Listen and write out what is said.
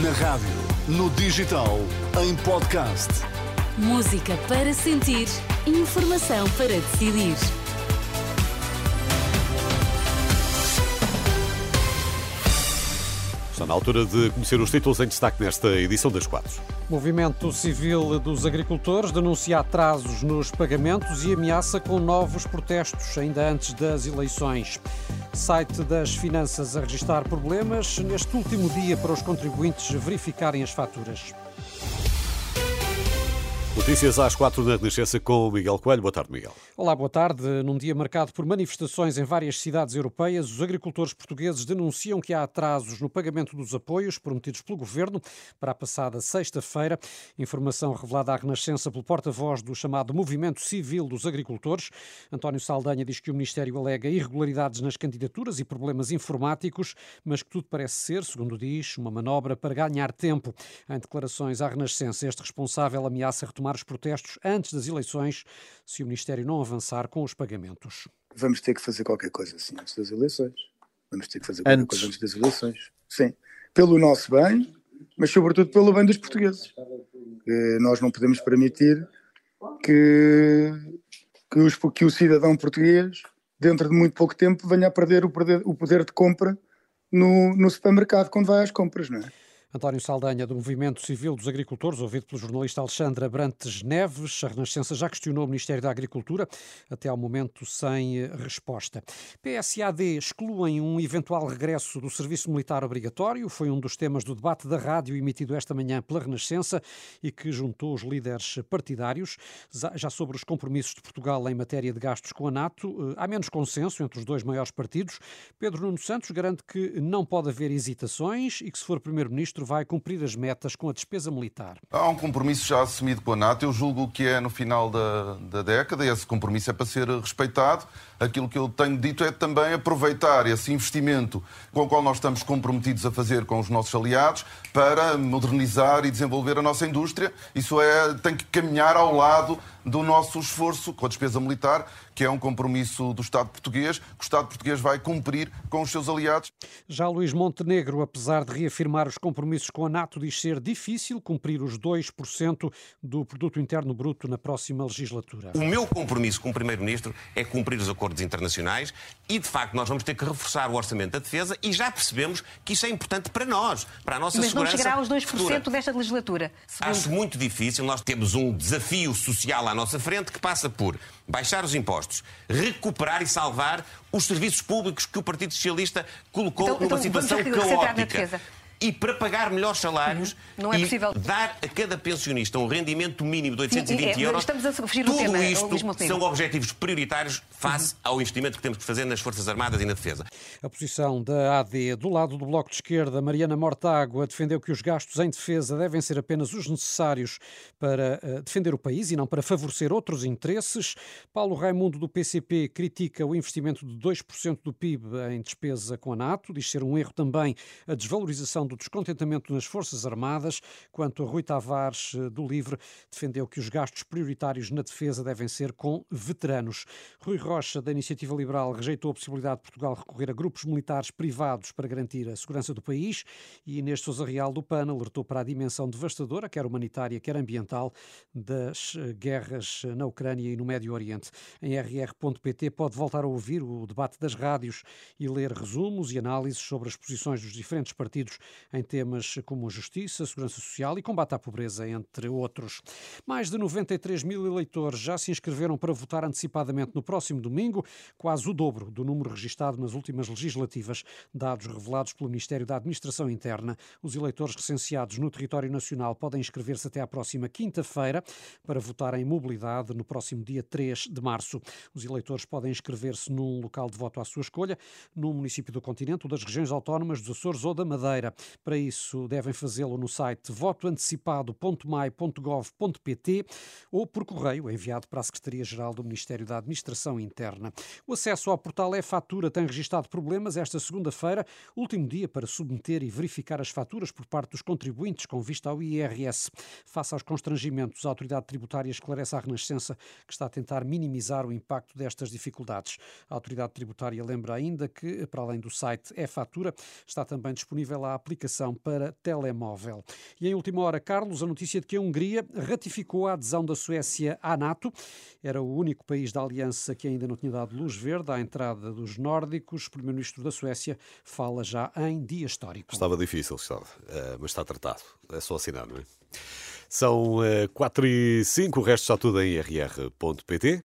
Na rádio, no digital, em podcast. Música para sentir, informação para decidir. Está na altura de conhecer os títulos em destaque nesta edição das quatro. Movimento Civil dos Agricultores denuncia atrasos nos pagamentos e ameaça com novos protestos ainda antes das eleições. Site das Finanças a registrar problemas neste último dia para os contribuintes verificarem as faturas. Notícias às quatro na Renascença com o Miguel Coelho. Boa tarde, Miguel. Olá, boa tarde. Num dia marcado por manifestações em várias cidades europeias, os agricultores portugueses denunciam que há atrasos no pagamento dos apoios prometidos pelo governo para a passada sexta-feira. Informação revelada à Renascença pelo porta-voz do chamado Movimento Civil dos Agricultores. António Saldanha diz que o Ministério alega irregularidades nas candidaturas e problemas informáticos, mas que tudo parece ser, segundo diz, uma manobra para ganhar tempo. Em declarações à Renascença, este responsável ameaça retomar retomar os protestos antes das eleições, se o Ministério não avançar com os pagamentos. Vamos ter que fazer qualquer coisa assim antes das eleições. Vamos ter que fazer qualquer antes. coisa antes das eleições. Sim. Pelo nosso bem, mas sobretudo pelo bem dos portugueses. nós não podemos permitir que, que, os, que o cidadão português, dentro de muito pouco tempo, venha a perder o poder, o poder de compra no, no supermercado quando vai às compras, não é? António Saldanha, do Movimento Civil dos Agricultores, ouvido pelo jornalista Alexandra Brantes Neves. A Renascença já questionou o Ministério da Agricultura, até ao momento sem eh, resposta. PSAD excluem um eventual regresso do serviço militar obrigatório. Foi um dos temas do debate da rádio emitido esta manhã pela Renascença e que juntou os líderes partidários. Já sobre os compromissos de Portugal em matéria de gastos com a NATO, eh, há menos consenso entre os dois maiores partidos. Pedro Nuno Santos garante que não pode haver hesitações e que, se for Primeiro-Ministro, vai cumprir as metas com a despesa militar. Há um compromisso já assumido com a NATO. Eu julgo que é no final da, da década e esse compromisso é para ser respeitado. Aquilo que eu tenho dito é também aproveitar esse investimento com o qual nós estamos comprometidos a fazer com os nossos aliados para modernizar e desenvolver a nossa indústria. Isso é, tem que caminhar ao lado do nosso esforço com a despesa militar, que é um compromisso do Estado português, que o Estado português vai cumprir com os seus aliados. Já Luís Montenegro, apesar de reafirmar os compromissos com a NATO, diz ser difícil cumprir os 2% do produto interno bruto na próxima legislatura. O meu compromisso com o Primeiro-Ministro é cumprir os acordos internacionais e, de facto, nós vamos ter que reforçar o orçamento da defesa e já percebemos que isso é importante para nós, para a nossa Mas segurança. Mas não chegará aos 2% futura. desta legislatura. Segundo... Acho muito difícil. Nós temos um desafio social à nossa frente que passa por baixar os impostos, recuperar e salvar os serviços públicos que o Partido Socialista colocou então, numa então, situação caótica e para pagar melhores salários uhum. é e possível... dar a cada pensionista um rendimento mínimo de 820 Sim, é, euros. Estamos a fugir Tudo tema, isto são objetivos prioritários face uhum. ao investimento que temos que fazer nas Forças Armadas e na defesa. A posição da AD do lado do Bloco de Esquerda, Mariana Mortágua, defendeu que os gastos em defesa devem ser apenas os necessários para uh, defender o país e não para favorecer outros interesses. Paulo Raimundo, do PCP, critica o investimento de 2% do PIB em despesa com a NATO, diz ser um erro também a desvalorização do descontentamento nas Forças Armadas, quanto a Rui Tavares eh, do Livre defendeu que os gastos prioritários na defesa devem ser com veteranos. Rui Rocha, da Iniciativa Liberal, rejeitou a possibilidade de Portugal recorrer a grupos militares privados para garantir a segurança do país e Inês Sousa Real do PAN alertou para a dimensão devastadora, quer humanitária, quer ambiental, das eh, guerras na Ucrânia e no Médio Oriente. Em rr.pt pode voltar a ouvir o debate das rádios e ler resumos e análises sobre as posições dos diferentes partidos em temas como justiça, segurança social e combate à pobreza, entre outros. Mais de 93 mil eleitores já se inscreveram para votar antecipadamente no próximo domingo, quase o dobro do número registado nas últimas legislativas, dados revelados pelo Ministério da Administração Interna. Os eleitores recenseados no território nacional podem inscrever-se até à próxima quinta-feira para votar em mobilidade no próximo dia 3 de março. Os eleitores podem inscrever-se num local de voto à sua escolha, num município do continente ou das regiões autónomas dos Açores ou da Madeira. Para isso, devem fazê-lo no site votoantecipado.mai.gov.pt ou por correio enviado para a Secretaria-Geral do Ministério da Administração Interna. O acesso ao portal e-fatura tem registado problemas esta segunda-feira, último dia para submeter e verificar as faturas por parte dos contribuintes com vista ao IRS. Face aos constrangimentos, a autoridade tributária esclarece à Renascença que está a tentar minimizar o impacto destas dificuldades. A autoridade tributária lembra ainda que, para além do site e-fatura, está também disponível a aplicação aplicação para telemóvel. E em última hora, Carlos, a notícia de que a Hungria ratificou a adesão da Suécia à NATO. Era o único país da aliança que ainda não tinha dado luz verde à entrada dos nórdicos. O primeiro-ministro da Suécia fala já em dia histórico. Estava difícil, estava, eh, mas está tratado. É só assinar, não é? São 4 eh, e 5, o resto está tudo em rr.pt.